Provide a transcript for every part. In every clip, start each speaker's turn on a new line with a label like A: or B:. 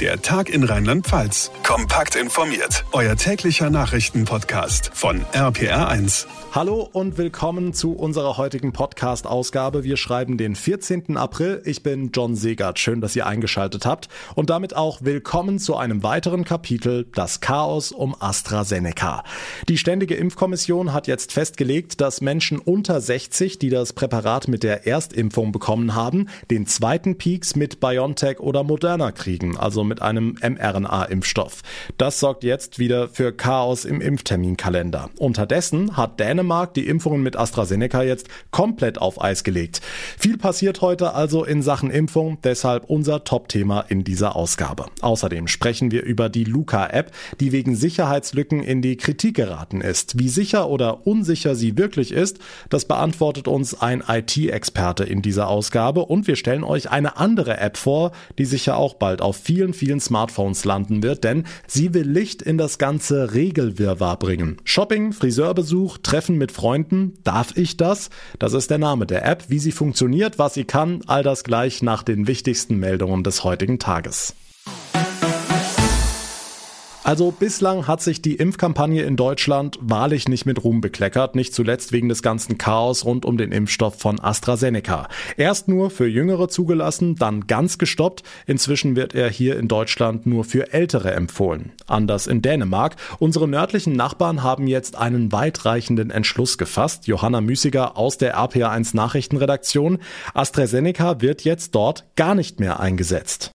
A: Der Tag in Rheinland-Pfalz. Kompakt informiert. Euer täglicher Nachrichtenpodcast von RPR1.
B: Hallo und willkommen zu unserer heutigen Podcast-Ausgabe. Wir schreiben den 14. April. Ich bin John Segert. Schön, dass ihr eingeschaltet habt. Und damit auch willkommen zu einem weiteren Kapitel, das Chaos um AstraZeneca. Die Ständige Impfkommission hat jetzt festgelegt, dass Menschen unter 60, die das Präparat mit der Erstimpfung bekommen haben, den zweiten Peaks mit BioNTech oder Moderna kriegen, also mit einem mRNA-Impfstoff. Das sorgt jetzt wieder für Chaos im Impfterminkalender. Unterdessen hat Dänemark die Impfungen mit AstraZeneca jetzt komplett auf Eis gelegt. Viel passiert heute also in Sachen Impfung, deshalb unser Top-Thema in dieser Ausgabe. Außerdem sprechen wir über die Luca-App, die wegen Sicherheitslücken in die Kritik geraten ist. Wie sicher oder unsicher sie wirklich ist, das beantwortet uns ein IT-Experte in dieser Ausgabe und wir stellen euch eine andere App vor, die sicher auch bald auf vielen, vielen Smartphones landen wird, denn sie will Licht in das ganze Regelwirrwarr bringen. Shopping, Friseurbesuch, Treffen mit Freunden, darf ich das? Das ist der Name der App, wie sie funktioniert, was sie kann, all das gleich nach den wichtigsten Meldungen des heutigen Tages. Also bislang hat sich die Impfkampagne in Deutschland wahrlich nicht mit Ruhm bekleckert, nicht zuletzt wegen des ganzen Chaos rund um den Impfstoff von AstraZeneca. Erst nur für Jüngere zugelassen, dann ganz gestoppt. Inzwischen wird er hier in Deutschland nur für Ältere empfohlen. Anders in Dänemark. Unsere nördlichen Nachbarn haben jetzt einen weitreichenden Entschluss gefasst. Johanna Müßiger aus der RPA1 Nachrichtenredaktion. AstraZeneca wird jetzt dort gar nicht mehr eingesetzt.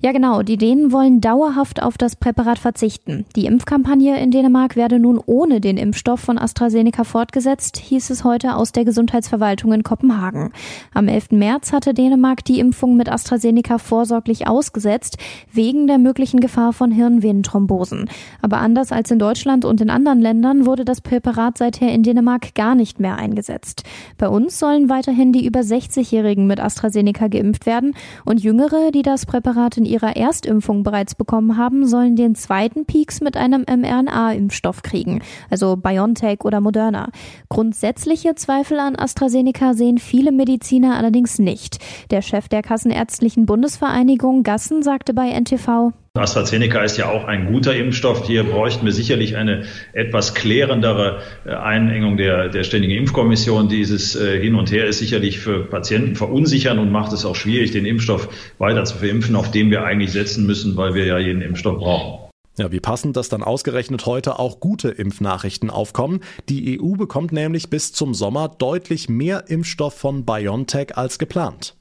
C: Ja, genau. Die Dänen wollen dauerhaft auf das Präparat verzichten. Die Impfkampagne in Dänemark werde nun ohne den Impfstoff von AstraZeneca fortgesetzt, hieß es heute aus der Gesundheitsverwaltung in Kopenhagen. Am 11. März hatte Dänemark die Impfung mit AstraZeneca vorsorglich ausgesetzt, wegen der möglichen Gefahr von Hirnvenenthrombosen. Aber anders als in Deutschland und in anderen Ländern wurde das Präparat seither in Dänemark gar nicht mehr eingesetzt. Bei uns sollen weiterhin die über 60-Jährigen mit AstraZeneca geimpft werden und Jüngere, die das Präparat Präparat in ihrer Erstimpfung bereits bekommen haben, sollen den zweiten Peaks mit einem mRNA-Impfstoff kriegen, also BioNTech oder Moderna. Grundsätzliche Zweifel an AstraZeneca sehen viele Mediziner allerdings nicht. Der Chef der Kassenärztlichen Bundesvereinigung Gassen sagte bei NTV,
D: AstraZeneca ist ja auch ein guter Impfstoff. Hier bräuchten wir sicherlich eine etwas klärendere äh, Einengung der, der Ständigen Impfkommission. Dieses äh, Hin und Her ist sicherlich für Patienten verunsichern und macht es auch schwierig, den Impfstoff weiter zu verimpfen, auf den wir eigentlich setzen müssen, weil wir ja jeden Impfstoff brauchen.
B: Ja, wie passend, dass dann ausgerechnet heute auch gute Impfnachrichten aufkommen. Die EU bekommt nämlich bis zum Sommer deutlich mehr Impfstoff von BioNTech als geplant.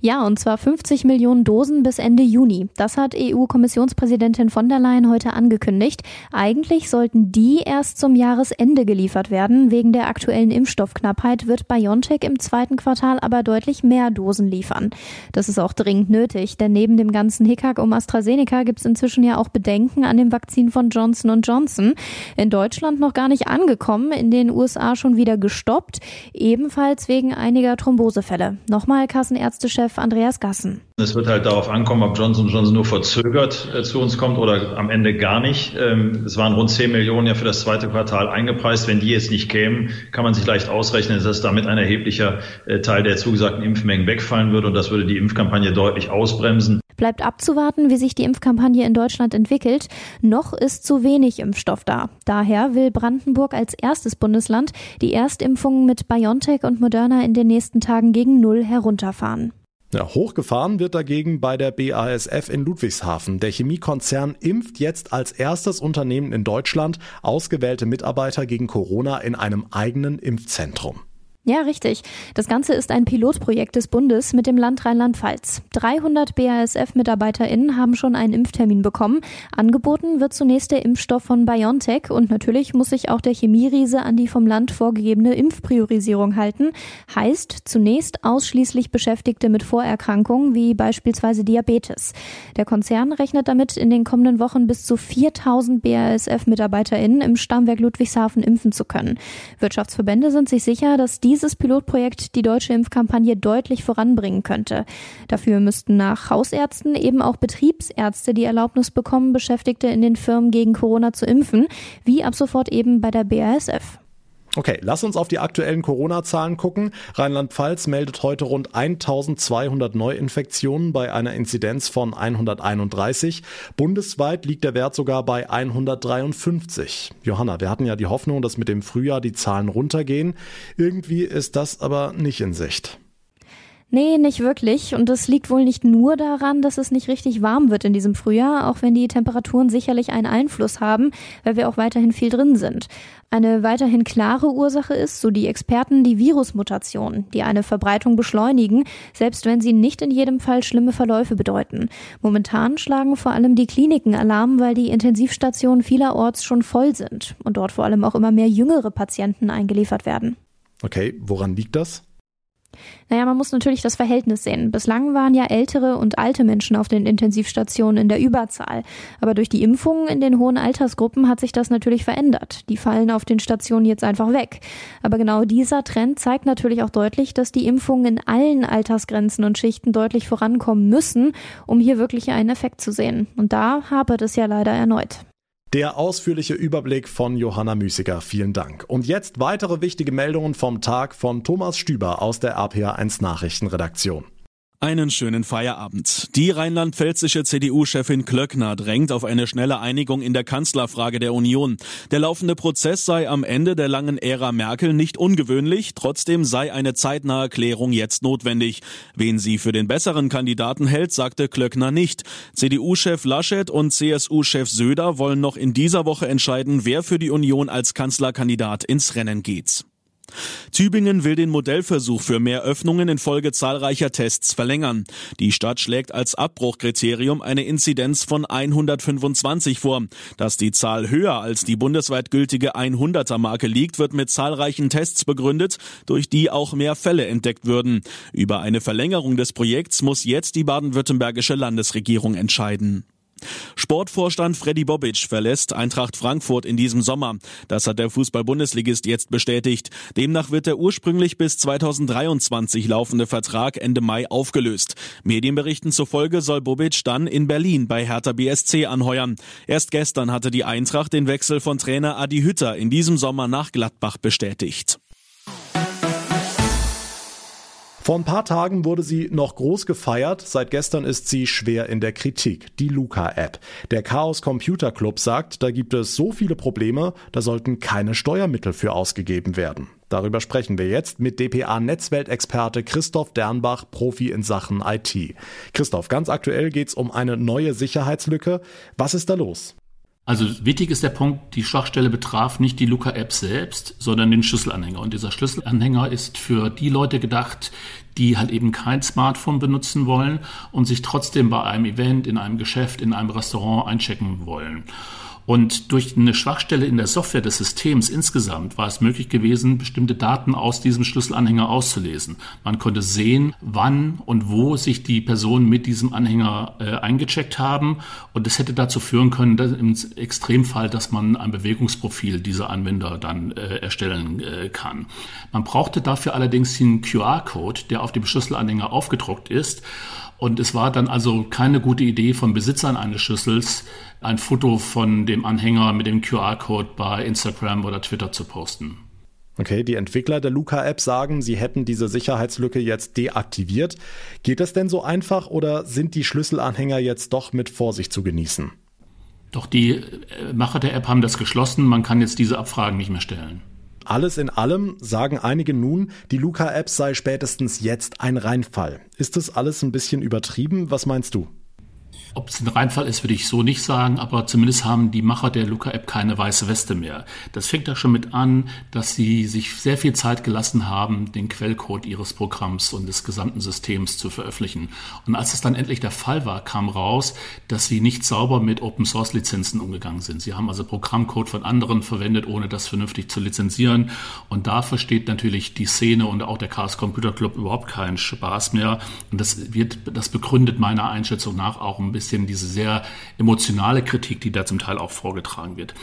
C: Ja, und zwar 50 Millionen Dosen bis Ende Juni. Das hat EU-Kommissionspräsidentin von der Leyen heute angekündigt. Eigentlich sollten die erst zum Jahresende geliefert werden. Wegen der aktuellen Impfstoffknappheit wird BioNTech im zweiten Quartal aber deutlich mehr Dosen liefern. Das ist auch dringend nötig, denn neben dem ganzen Hickhack um AstraZeneca gibt es inzwischen ja auch Bedenken an dem Vakzin von Johnson Johnson. In Deutschland noch gar nicht angekommen, in den USA schon wieder gestoppt, ebenfalls wegen einiger Thrombosefälle. Nochmal Kassenärzte Ärztechef Andreas Gassen.
D: Es wird halt darauf ankommen, ob Johnson Johnson nur verzögert äh, zu uns kommt oder am Ende gar nicht. Ähm, es waren rund 10 Millionen ja für das zweite Quartal eingepreist. Wenn die jetzt nicht kämen, kann man sich leicht ausrechnen, dass damit ein erheblicher äh, Teil der zugesagten Impfmengen wegfallen würde und das würde die Impfkampagne deutlich ausbremsen.
C: Bleibt abzuwarten, wie sich die Impfkampagne in Deutschland entwickelt. Noch ist zu wenig Impfstoff da. Daher will Brandenburg als erstes Bundesland die Erstimpfungen mit BioNTech und Moderna in den nächsten Tagen gegen Null herunterfahren.
B: Ja, hochgefahren wird dagegen bei der BASF in Ludwigshafen. Der Chemiekonzern impft jetzt als erstes Unternehmen in Deutschland ausgewählte Mitarbeiter gegen Corona in einem eigenen Impfzentrum.
C: Ja, richtig. Das Ganze ist ein Pilotprojekt des Bundes mit dem Land Rheinland-Pfalz. 300 BASF-MitarbeiterInnen haben schon einen Impftermin bekommen. Angeboten wird zunächst der Impfstoff von BioNTech und natürlich muss sich auch der Chemieriese an die vom Land vorgegebene Impfpriorisierung halten. Heißt zunächst ausschließlich Beschäftigte mit Vorerkrankungen wie beispielsweise Diabetes. Der Konzern rechnet damit, in den kommenden Wochen bis zu 4000 BASF-MitarbeiterInnen im Stammwerk Ludwigshafen impfen zu können. Wirtschaftsverbände sind sich sicher, dass die dieses Pilotprojekt die deutsche Impfkampagne deutlich voranbringen könnte. Dafür müssten nach Hausärzten eben auch Betriebsärzte die Erlaubnis bekommen, Beschäftigte in den Firmen gegen Corona zu impfen, wie ab sofort eben bei der BASF.
B: Okay, lass uns auf die aktuellen Corona-Zahlen gucken. Rheinland-Pfalz meldet heute rund 1200 Neuinfektionen bei einer Inzidenz von 131. Bundesweit liegt der Wert sogar bei 153. Johanna, wir hatten ja die Hoffnung, dass mit dem Frühjahr die Zahlen runtergehen. Irgendwie ist das aber nicht in Sicht.
C: Nee, nicht wirklich. Und das liegt wohl nicht nur daran, dass es nicht richtig warm wird in diesem Frühjahr, auch wenn die Temperaturen sicherlich einen Einfluss haben, weil wir auch weiterhin viel drin sind. Eine weiterhin klare Ursache ist, so die Experten, die Virusmutationen, die eine Verbreitung beschleunigen, selbst wenn sie nicht in jedem Fall schlimme Verläufe bedeuten. Momentan schlagen vor allem die Kliniken Alarm, weil die Intensivstationen vielerorts schon voll sind und dort vor allem auch immer mehr jüngere Patienten eingeliefert werden.
B: Okay, woran liegt das?
C: Naja, man muss natürlich das Verhältnis sehen. Bislang waren ja ältere und alte Menschen auf den Intensivstationen in der Überzahl. Aber durch die Impfungen in den hohen Altersgruppen hat sich das natürlich verändert. Die fallen auf den Stationen jetzt einfach weg. Aber genau dieser Trend zeigt natürlich auch deutlich, dass die Impfungen in allen Altersgrenzen und Schichten deutlich vorankommen müssen, um hier wirklich einen Effekt zu sehen. Und da hapert es ja leider erneut.
B: Der ausführliche Überblick von Johanna Müßiger. Vielen Dank. Und jetzt weitere wichtige Meldungen vom Tag von Thomas Stüber aus der RPA1 Nachrichtenredaktion.
E: Einen schönen Feierabend. Die rheinland-pfälzische CDU-Chefin Klöckner drängt auf eine schnelle Einigung in der Kanzlerfrage der Union. Der laufende Prozess sei am Ende der langen Ära Merkel nicht ungewöhnlich, trotzdem sei eine zeitnahe Klärung jetzt notwendig. Wen sie für den besseren Kandidaten hält, sagte Klöckner nicht. CDU-Chef Laschet und CSU-Chef Söder wollen noch in dieser Woche entscheiden, wer für die Union als Kanzlerkandidat ins Rennen geht. Tübingen will den Modellversuch für mehr Öffnungen infolge zahlreicher Tests verlängern. Die Stadt schlägt als Abbruchkriterium eine Inzidenz von 125 vor. Dass die Zahl höher als die bundesweit gültige 100er Marke liegt, wird mit zahlreichen Tests begründet, durch die auch mehr Fälle entdeckt würden. Über eine Verlängerung des Projekts muss jetzt die baden-württembergische Landesregierung entscheiden. Sportvorstand Freddy Bobic verlässt Eintracht Frankfurt in diesem Sommer. Das hat der Fußball-Bundesligist jetzt bestätigt. Demnach wird der ursprünglich bis 2023 laufende Vertrag Ende Mai aufgelöst. Medienberichten zufolge soll Bobic dann in Berlin bei Hertha BSC anheuern. Erst gestern hatte die Eintracht den Wechsel von Trainer Adi Hütter in diesem Sommer nach Gladbach bestätigt.
B: Vor ein paar Tagen wurde sie noch groß gefeiert, seit gestern ist sie schwer in der Kritik, die Luca-App. Der Chaos Computer Club sagt, da gibt es so viele Probleme, da sollten keine Steuermittel für ausgegeben werden. Darüber sprechen wir jetzt mit DPA-Netzweltexperte Christoph Dernbach, Profi in Sachen IT. Christoph, ganz aktuell geht es um eine neue Sicherheitslücke. Was ist da los?
F: Also wichtig ist der Punkt, die Schwachstelle betraf nicht die Luca-App selbst, sondern den Schlüsselanhänger. Und dieser Schlüsselanhänger ist für die Leute gedacht, die halt eben kein Smartphone benutzen wollen und sich trotzdem bei einem Event, in einem Geschäft, in einem Restaurant einchecken wollen. Und durch eine Schwachstelle in der Software des Systems insgesamt war es möglich gewesen, bestimmte Daten aus diesem Schlüsselanhänger auszulesen. Man konnte sehen, wann und wo sich die Personen mit diesem Anhänger äh, eingecheckt haben. Und das hätte dazu führen können, dass im Extremfall, dass man ein Bewegungsprofil dieser Anwender dann äh, erstellen äh, kann. Man brauchte dafür allerdings den QR-Code, der auf dem Schlüsselanhänger aufgedruckt ist. Und es war dann also keine gute Idee von Besitzern eines Schlüssels, ein Foto von dem Anhänger mit dem QR-Code bei Instagram oder Twitter zu posten.
B: Okay, die Entwickler der Luca-App sagen, sie hätten diese Sicherheitslücke jetzt deaktiviert. Geht das denn so einfach oder sind die Schlüsselanhänger jetzt doch mit Vorsicht zu genießen?
F: Doch die äh, Macher der App haben das geschlossen. Man kann jetzt diese Abfragen nicht mehr stellen.
B: Alles in allem sagen einige nun, die Luca-App sei spätestens jetzt ein Reinfall. Ist das alles ein bisschen übertrieben? Was meinst du?
F: Ob es ein Reinfall ist, würde ich so nicht sagen, aber zumindest haben die Macher der Luca-App keine weiße Weste mehr. Das fängt da schon mit an, dass sie sich sehr viel Zeit gelassen haben, den Quellcode ihres Programms und des gesamten Systems zu veröffentlichen. Und als es dann endlich der Fall war, kam raus, dass sie nicht sauber mit Open-Source-Lizenzen umgegangen sind. Sie haben also Programmcode von anderen verwendet, ohne das vernünftig zu lizenzieren. Und da versteht natürlich die Szene und auch der Chaos Computer Club überhaupt keinen Spaß mehr. Und das wird, das begründet meiner Einschätzung nach auch ein bisschen diese sehr emotionale Kritik, die da zum Teil auch vorgetragen wird.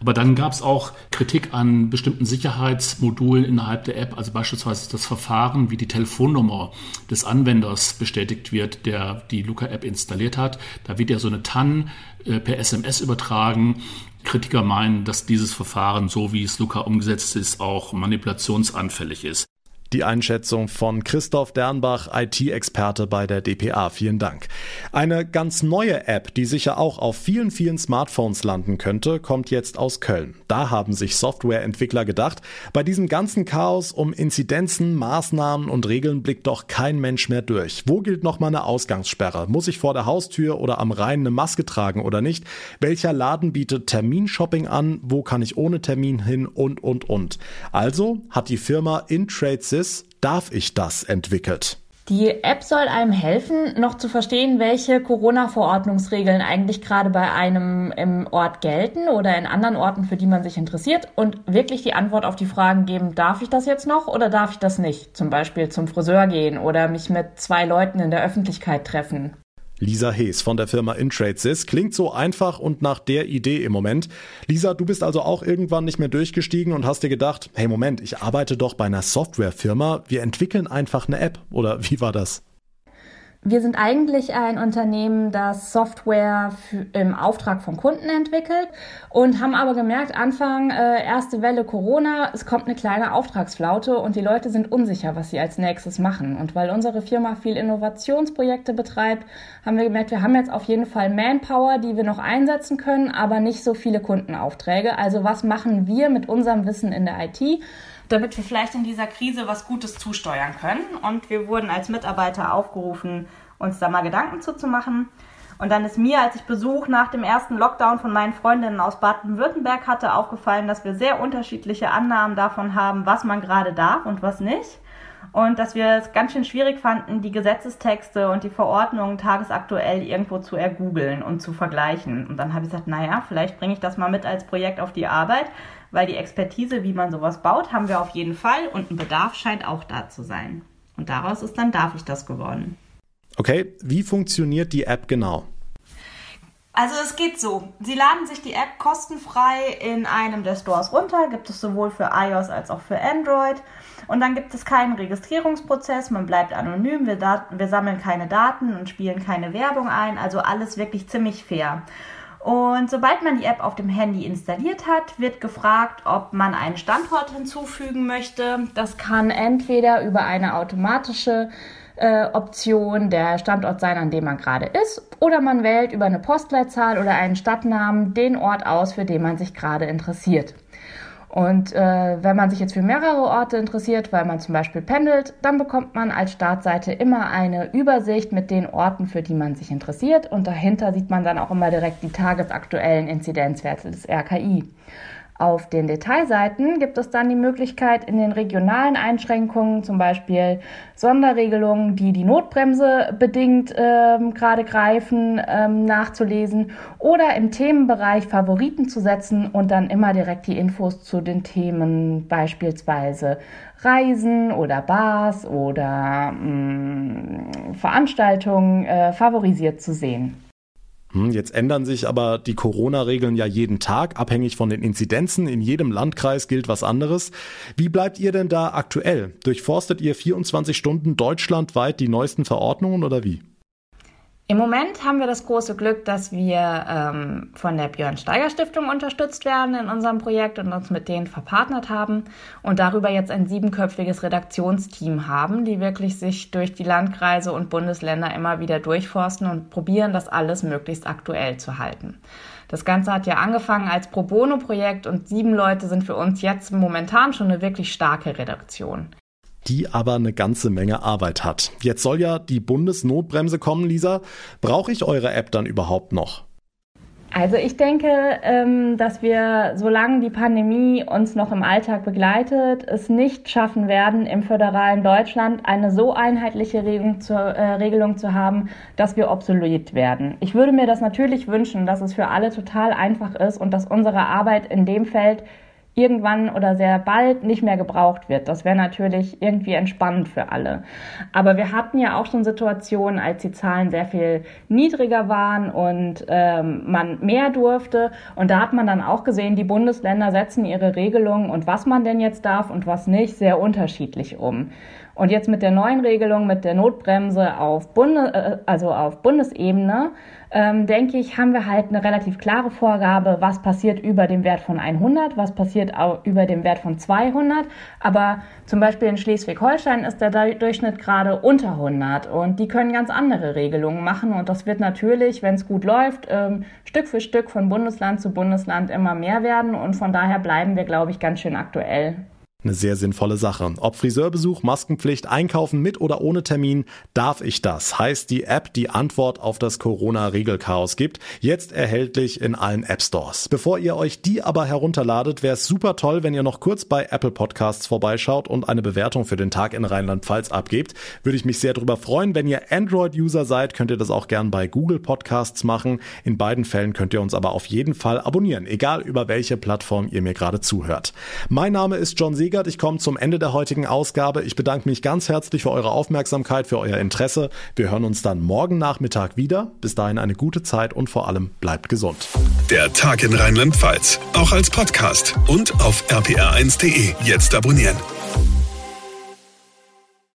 F: Aber dann gab es auch Kritik an bestimmten Sicherheitsmodulen innerhalb der App, also beispielsweise das Verfahren, wie die Telefonnummer des Anwenders bestätigt wird, der die Luca-App installiert hat. Da wird ja so eine TAN äh, per SMS übertragen Kritiker meinen, dass dieses Verfahren, so wie es Luca umgesetzt ist, auch manipulationsanfällig ist.
B: Die Einschätzung von Christoph Dernbach, IT-Experte bei der DPA. Vielen Dank. Eine ganz neue App, die sicher auch auf vielen, vielen Smartphones landen könnte, kommt jetzt aus Köln. Da haben sich Softwareentwickler gedacht, bei diesem ganzen Chaos um Inzidenzen, Maßnahmen und Regeln blickt doch kein Mensch mehr durch. Wo gilt noch mal eine Ausgangssperre? Muss ich vor der Haustür oder am Rhein eine Maske tragen oder nicht? Welcher Laden bietet Terminshopping an? Wo kann ich ohne Termin hin? Und, und, und. Also hat die Firma InTradeSys Praxis Darf ich das entwickelt.
G: Die App soll einem helfen, noch zu verstehen, welche Corona-Verordnungsregeln eigentlich gerade bei einem im Ort gelten oder in anderen Orten, für die man sich interessiert und wirklich die Antwort auf die Fragen geben, darf ich das jetzt noch oder darf ich das nicht? Zum Beispiel zum Friseur gehen oder mich mit zwei Leuten in der Öffentlichkeit treffen.
B: Lisa Hees von der Firma InTradeSys. Klingt so einfach und nach der Idee im Moment. Lisa, du bist also auch irgendwann nicht mehr durchgestiegen und hast dir gedacht, hey Moment, ich arbeite doch bei einer Softwarefirma, wir entwickeln einfach eine App. Oder wie war das?
G: Wir sind eigentlich ein Unternehmen, das Software im Auftrag von Kunden entwickelt und haben aber gemerkt, Anfang äh, erste Welle Corona, es kommt eine kleine Auftragsflaute und die Leute sind unsicher, was sie als nächstes machen. Und weil unsere Firma viel Innovationsprojekte betreibt, haben wir gemerkt, wir haben jetzt auf jeden Fall Manpower, die wir noch einsetzen können, aber nicht so viele Kundenaufträge. Also was machen wir mit unserem Wissen in der IT? Damit wir vielleicht in dieser Krise was Gutes zusteuern können. Und wir wurden als Mitarbeiter aufgerufen, uns da mal Gedanken zuzumachen. Und dann ist mir, als ich Besuch nach dem ersten Lockdown von meinen Freundinnen aus Baden-Württemberg hatte, aufgefallen, dass wir sehr unterschiedliche Annahmen davon haben, was man gerade darf und was nicht. Und dass wir es ganz schön schwierig fanden, die Gesetzestexte und die Verordnungen tagesaktuell irgendwo zu ergoogeln und zu vergleichen. Und dann habe ich gesagt, naja, vielleicht bringe ich das mal mit als Projekt auf die Arbeit, weil die Expertise, wie man sowas baut, haben wir auf jeden Fall und ein Bedarf scheint auch da zu sein. Und daraus ist dann darf ich das geworden.
B: Okay, wie funktioniert die App genau?
G: Also es geht so. Sie laden sich die App kostenfrei in einem der Stores runter. Gibt es sowohl für iOS als auch für Android. Und dann gibt es keinen Registrierungsprozess. Man bleibt anonym. Wir, wir sammeln keine Daten und spielen keine Werbung ein. Also alles wirklich ziemlich fair. Und sobald man die App auf dem Handy installiert hat, wird gefragt, ob man einen Standort hinzufügen möchte. Das kann entweder über eine automatische äh, Option der Standort sein, an dem man gerade ist, oder man wählt über eine Postleitzahl oder einen Stadtnamen den Ort aus, für den man sich gerade interessiert. Und äh, wenn man sich jetzt für mehrere Orte interessiert, weil man zum Beispiel pendelt, dann bekommt man als Startseite immer eine Übersicht mit den Orten, für die man sich interessiert. Und dahinter sieht man dann auch immer direkt die tagesaktuellen Inzidenzwerte des RKI. Auf den Detailseiten gibt es dann die Möglichkeit, in den regionalen Einschränkungen, zum Beispiel Sonderregelungen, die die Notbremse bedingt ähm, gerade greifen, ähm, nachzulesen oder im Themenbereich Favoriten zu setzen und dann immer direkt die Infos zu den Themen, beispielsweise Reisen oder Bars oder mh, mm, Veranstaltungen, äh, favorisiert zu sehen.
B: Hm, jetzt ändern sich aber die Corona-Regeln ja jeden Tag, abhängig von den Inzidenzen. In jedem Landkreis gilt was anderes. Wie bleibt ihr denn da aktuell? Durchforstet ihr 24 Stunden deutschlandweit die neuesten Verordnungen oder wie?
G: Im Moment haben wir das große Glück, dass wir ähm, von der Björn Steiger Stiftung unterstützt werden in unserem Projekt und uns mit denen verpartnert haben und darüber jetzt ein siebenköpfiges Redaktionsteam haben, die wirklich sich durch die Landkreise und Bundesländer immer wieder durchforsten und probieren, das alles möglichst aktuell zu halten. Das Ganze hat ja angefangen als Pro Bono-Projekt und sieben Leute sind für uns jetzt momentan schon eine wirklich starke Redaktion
B: die aber eine ganze Menge Arbeit hat. Jetzt soll ja die Bundesnotbremse kommen, Lisa. Brauche ich eure App dann überhaupt noch?
G: Also ich denke, ähm, dass wir, solange die Pandemie uns noch im Alltag begleitet, es nicht schaffen werden, im föderalen Deutschland eine so einheitliche äh, Regelung zu haben, dass wir obsolet werden. Ich würde mir das natürlich wünschen, dass es für alle total einfach ist und dass unsere Arbeit in dem Feld irgendwann oder sehr bald nicht mehr gebraucht wird. Das wäre natürlich irgendwie entspannend für alle. Aber wir hatten ja auch schon Situationen, als die Zahlen sehr viel niedriger waren und ähm, man mehr durfte. Und da hat man dann auch gesehen, die Bundesländer setzen ihre Regelungen und was man denn jetzt darf und was nicht, sehr unterschiedlich um. Und jetzt mit der neuen Regelung, mit der Notbremse auf, Bunde, äh, also auf Bundesebene, ähm, denke ich, haben wir halt eine relativ klare Vorgabe, was passiert über dem Wert von 100, was passiert auch über dem Wert von 200. Aber zum Beispiel in Schleswig-Holstein ist der Durchschnitt gerade unter 100 und die können ganz andere Regelungen machen. Und das wird natürlich, wenn es gut läuft, ähm, Stück für Stück von Bundesland zu Bundesland immer mehr werden. Und von daher bleiben wir, glaube ich, ganz schön aktuell.
B: Eine sehr sinnvolle Sache. Ob Friseurbesuch, Maskenpflicht, Einkaufen mit oder ohne Termin, darf ich das? Heißt die App, die Antwort auf das Corona-Regelchaos gibt. Jetzt erhältlich in allen App Stores. Bevor ihr euch die aber herunterladet, wäre es super toll, wenn ihr noch kurz bei Apple Podcasts vorbeischaut und eine Bewertung für den Tag in Rheinland-Pfalz abgebt. Würde ich mich sehr darüber freuen. Wenn ihr Android-User seid, könnt ihr das auch gern bei Google Podcasts machen. In beiden Fällen könnt ihr uns aber auf jeden Fall abonnieren, egal über welche Plattform ihr mir gerade zuhört. Mein Name ist John Sieg Siegert. Ich komme zum Ende der heutigen Ausgabe. Ich bedanke mich ganz herzlich für eure Aufmerksamkeit, für euer Interesse. Wir hören uns dann morgen Nachmittag wieder. Bis dahin eine gute Zeit und vor allem bleibt gesund.
A: Der Tag in Rheinland-Pfalz, auch als Podcast und auf rpr1.de. Jetzt abonnieren.